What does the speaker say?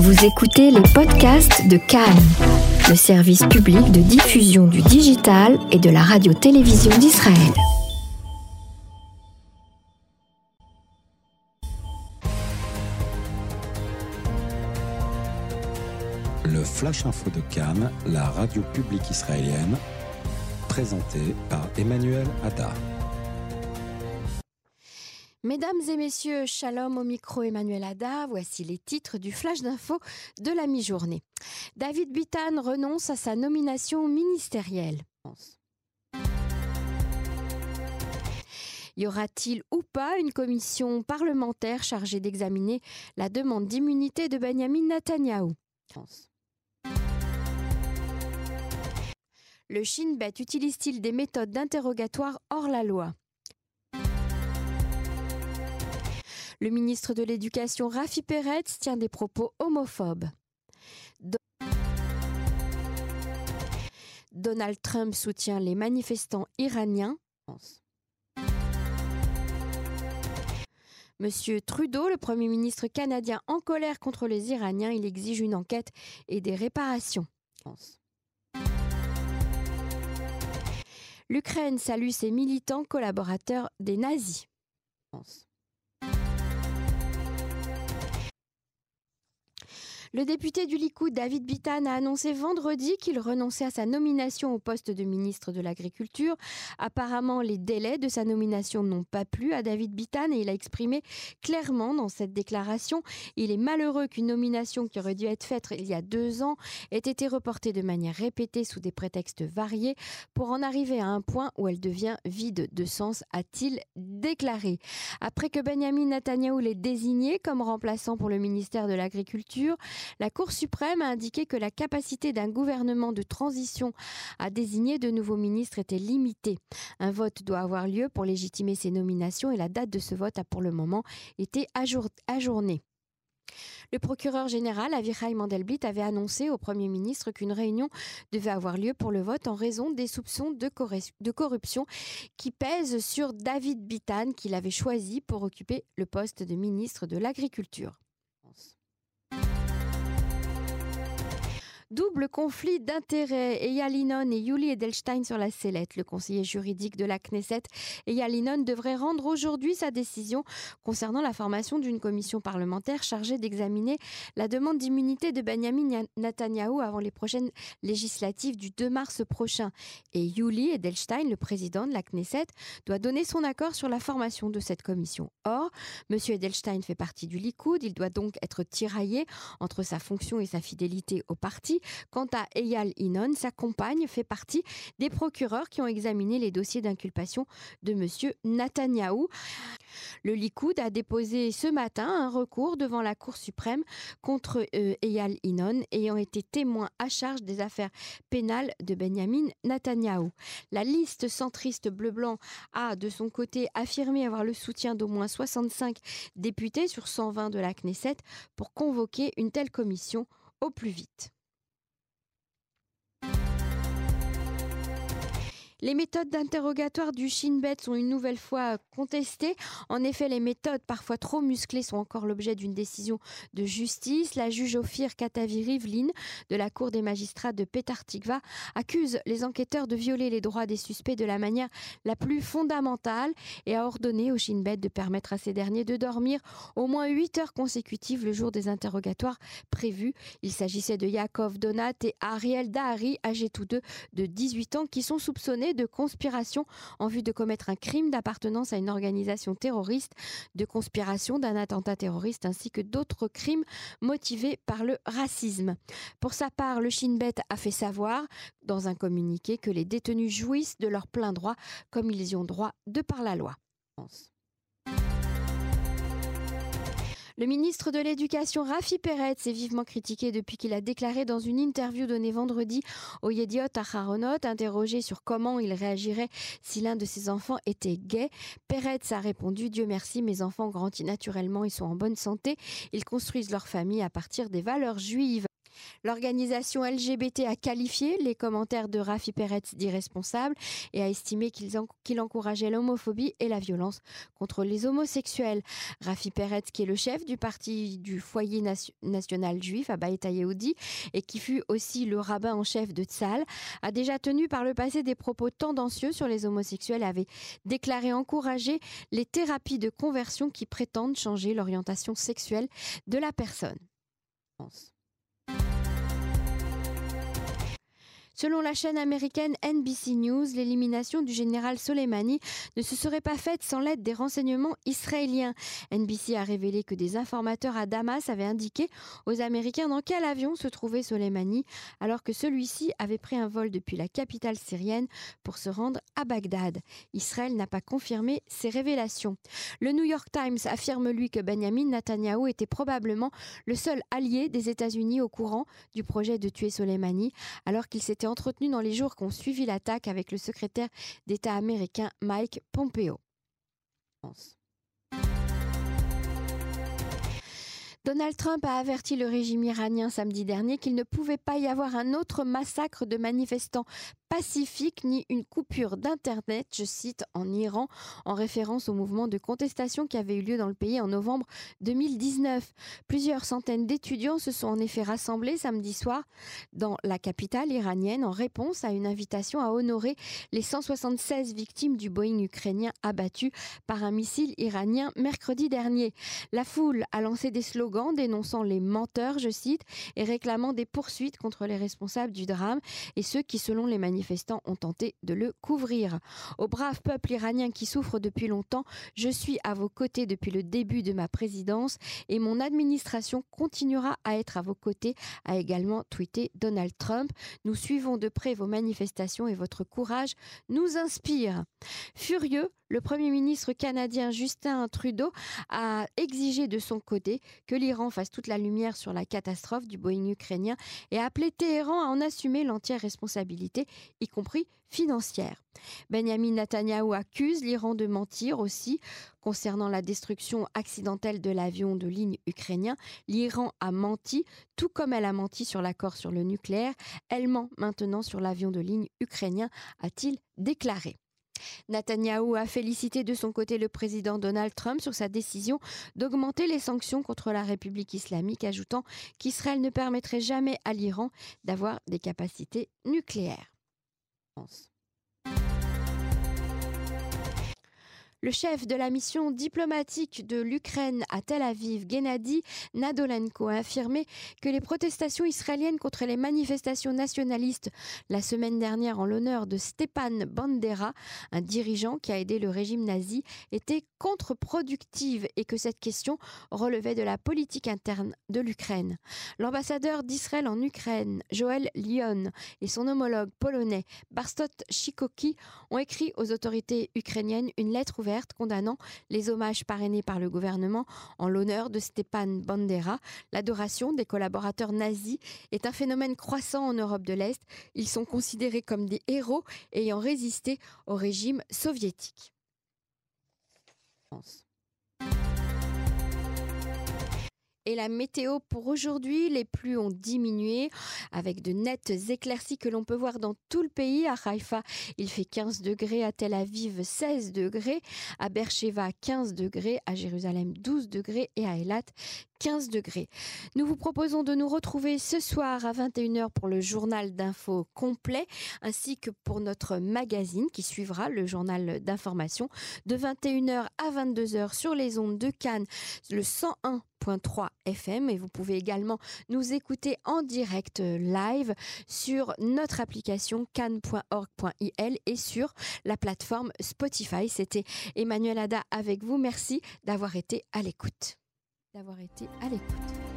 Vous écoutez les podcasts de Cannes, le service public de diffusion du digital et de la radio-télévision d'Israël. Le Flash Info de Cannes, la radio publique israélienne, présenté par Emmanuel Hadar. Mesdames et messieurs, shalom au micro Emmanuel Ada. Voici les titres du flash d'info de la mi-journée. David Bitan renonce à sa nomination ministérielle. Y aura-t-il ou pas une commission parlementaire chargée d'examiner la demande d'immunité de Benjamin Netanyahou Le Shin Bet utilise-t-il des méthodes d'interrogatoire hors la loi? Le ministre de l'Éducation, Rafi Peretz, tient des propos homophobes. Donald Trump soutient les manifestants iraniens. Monsieur Trudeau, le Premier ministre canadien en colère contre les Iraniens, il exige une enquête et des réparations. L'Ukraine salue ses militants collaborateurs des nazis. Le député du Likoud, David Bitan, a annoncé vendredi qu'il renonçait à sa nomination au poste de ministre de l'Agriculture. Apparemment, les délais de sa nomination n'ont pas plu à David Bitan et il a exprimé clairement dans cette déclaration il est malheureux qu'une nomination qui aurait dû être faite il y a deux ans ait été reportée de manière répétée sous des prétextes variés pour en arriver à un point où elle devient vide de sens, a-t-il déclaré. Après que Benjamin Netanyahu l'ait désigné comme remplaçant pour le ministère de l'Agriculture, la Cour suprême a indiqué que la capacité d'un gouvernement de transition à désigner de nouveaux ministres était limitée. Un vote doit avoir lieu pour légitimer ces nominations et la date de ce vote a pour le moment été ajournée. Le procureur général Avichai Mandelblit avait annoncé au Premier ministre qu'une réunion devait avoir lieu pour le vote en raison des soupçons de, de corruption qui pèsent sur David Bitan qu'il avait choisi pour occuper le poste de ministre de l'Agriculture. Double conflit d'intérêts. Eyal Linon et Yuli Edelstein sur la sellette. Le conseiller juridique de la Knesset, Eyal Linon, devrait rendre aujourd'hui sa décision concernant la formation d'une commission parlementaire chargée d'examiner la demande d'immunité de Benjamin Netanyahu avant les prochaines législatives du 2 mars prochain. Et Yuli Edelstein, le président de la Knesset, doit donner son accord sur la formation de cette commission. Or, M. Edelstein fait partie du Likoud. Il doit donc être tiraillé entre sa fonction et sa fidélité au parti. Quant à Eyal Inon, sa compagne fait partie des procureurs qui ont examiné les dossiers d'inculpation de M. Netanyahou. Le Likoud a déposé ce matin un recours devant la Cour suprême contre euh, Eyal Inon, ayant été témoin à charge des affaires pénales de Benjamin Netanyahou. La liste centriste bleu-blanc a, de son côté, affirmé avoir le soutien d'au moins 65 députés sur 120 de la Knesset pour convoquer une telle commission au plus vite. Les méthodes d'interrogatoire du Shin Bet sont une nouvelle fois contestées. En effet, les méthodes parfois trop musclées sont encore l'objet d'une décision de justice. La juge Ophir Kataviri Rivlin de la Cour des magistrats de Petartikva accuse les enquêteurs de violer les droits des suspects de la manière la plus fondamentale et a ordonné au Shin Bet de permettre à ces derniers de dormir au moins 8 heures consécutives le jour des interrogatoires prévus. Il s'agissait de Yaakov Donat et Ariel Dahari, âgés tous deux de 18 ans, qui sont soupçonnés de conspiration en vue de commettre un crime d'appartenance à une organisation terroriste, de conspiration d'un attentat terroriste ainsi que d'autres crimes motivés par le racisme. Pour sa part, le Shin Bet a fait savoir dans un communiqué que les détenus jouissent de leur plein droit comme ils y ont droit de par la loi. Le ministre de l'Éducation, Rafi Peretz, est vivement critiqué depuis qu'il a déclaré dans une interview donnée vendredi au Yediot Aharonot, interrogé sur comment il réagirait si l'un de ses enfants était gay. Peretz a répondu Dieu merci, mes enfants grandissent naturellement, ils sont en bonne santé, ils construisent leur famille à partir des valeurs juives. L'organisation LGBT a qualifié les commentaires de Rafi Peretz d'irresponsables et a estimé qu'il encourageait l'homophobie et la violence contre les homosexuels. Rafi Peretz, qui est le chef du parti du foyer national juif à Baïta Yehudi et qui fut aussi le rabbin en chef de Tzal, a déjà tenu par le passé des propos tendancieux sur les homosexuels et avait déclaré encourager les thérapies de conversion qui prétendent changer l'orientation sexuelle de la personne. Selon la chaîne américaine NBC News, l'élimination du général Soleimani ne se serait pas faite sans l'aide des renseignements israéliens. NBC a révélé que des informateurs à Damas avaient indiqué aux Américains dans quel avion se trouvait Soleimani, alors que celui-ci avait pris un vol depuis la capitale syrienne pour se rendre à Bagdad. Israël n'a pas confirmé ces révélations. Le New York Times affirme lui que Benjamin Netanyahu était probablement le seul allié des États-Unis au courant du projet de tuer Soleimani, alors qu'il s'était entretenu dans les jours qui ont suivi l'attaque avec le secrétaire d'État américain Mike Pompeo. Donald Trump a averti le régime iranien samedi dernier qu'il ne pouvait pas y avoir un autre massacre de manifestants pacifique ni une coupure d'Internet, je cite, en Iran, en référence au mouvement de contestation qui avait eu lieu dans le pays en novembre 2019. Plusieurs centaines d'étudiants se sont en effet rassemblés samedi soir dans la capitale iranienne en réponse à une invitation à honorer les 176 victimes du Boeing ukrainien abattu par un missile iranien mercredi dernier. La foule a lancé des slogans dénonçant les menteurs, je cite, et réclamant des poursuites contre les responsables du drame et ceux qui, selon les manifestants, ont tenté de le couvrir. Au brave peuple iranien qui souffre depuis longtemps, je suis à vos côtés depuis le début de ma présidence et mon administration continuera à être à vos côtés, a également tweeté Donald Trump. Nous suivons de près vos manifestations et votre courage nous inspire. Furieux, le Premier ministre canadien Justin Trudeau a exigé de son côté que l'Iran fasse toute la lumière sur la catastrophe du Boeing ukrainien et a appelé Téhéran à en assumer l'entière responsabilité, y compris financière. Benjamin Netanyahu accuse l'Iran de mentir aussi concernant la destruction accidentelle de l'avion de ligne ukrainien. L'Iran a menti, tout comme elle a menti sur l'accord sur le nucléaire. Elle ment maintenant sur l'avion de ligne ukrainien, a-t-il déclaré. Netanyahou a félicité de son côté le président Donald Trump sur sa décision d'augmenter les sanctions contre la République islamique, ajoutant qu'Israël ne permettrait jamais à l'Iran d'avoir des capacités nucléaires. Le chef de la mission diplomatique de l'Ukraine à Tel Aviv, Gennady Nadolenko, a affirmé que les protestations israéliennes contre les manifestations nationalistes la semaine dernière en l'honneur de Stepan Bandera, un dirigeant qui a aidé le régime nazi, étaient contre-productives et que cette question relevait de la politique interne de l'Ukraine. L'ambassadeur d'Israël en Ukraine, Joël Lyon, et son homologue polonais, Barstot Shikoki, ont écrit aux autorités ukrainiennes une lettre ouverte condamnant les hommages parrainés par le gouvernement en l'honneur de Stepan Bandera. L'adoration des collaborateurs nazis est un phénomène croissant en Europe de l'Est. Ils sont considérés comme des héros ayant résisté au régime soviétique. Et la météo pour aujourd'hui, les pluies ont diminué avec de nettes éclaircies que l'on peut voir dans tout le pays. À Haïfa, il fait 15 degrés, à Tel Aviv 16 degrés, à Beersheba 15 degrés, à Jérusalem 12 degrés. Et à Eilat 15 degrés. Nous vous proposons de nous retrouver ce soir à 21h pour le journal d'info complet ainsi que pour notre magazine qui suivra le journal d'information de 21h à 22h sur les ondes de Cannes, le 101 FM et vous pouvez également nous écouter en direct euh, live sur notre application can.org.il et sur la plateforme Spotify. C'était Emmanuel Ada avec vous. Merci d'avoir été à l'écoute. D'avoir été à l'écoute.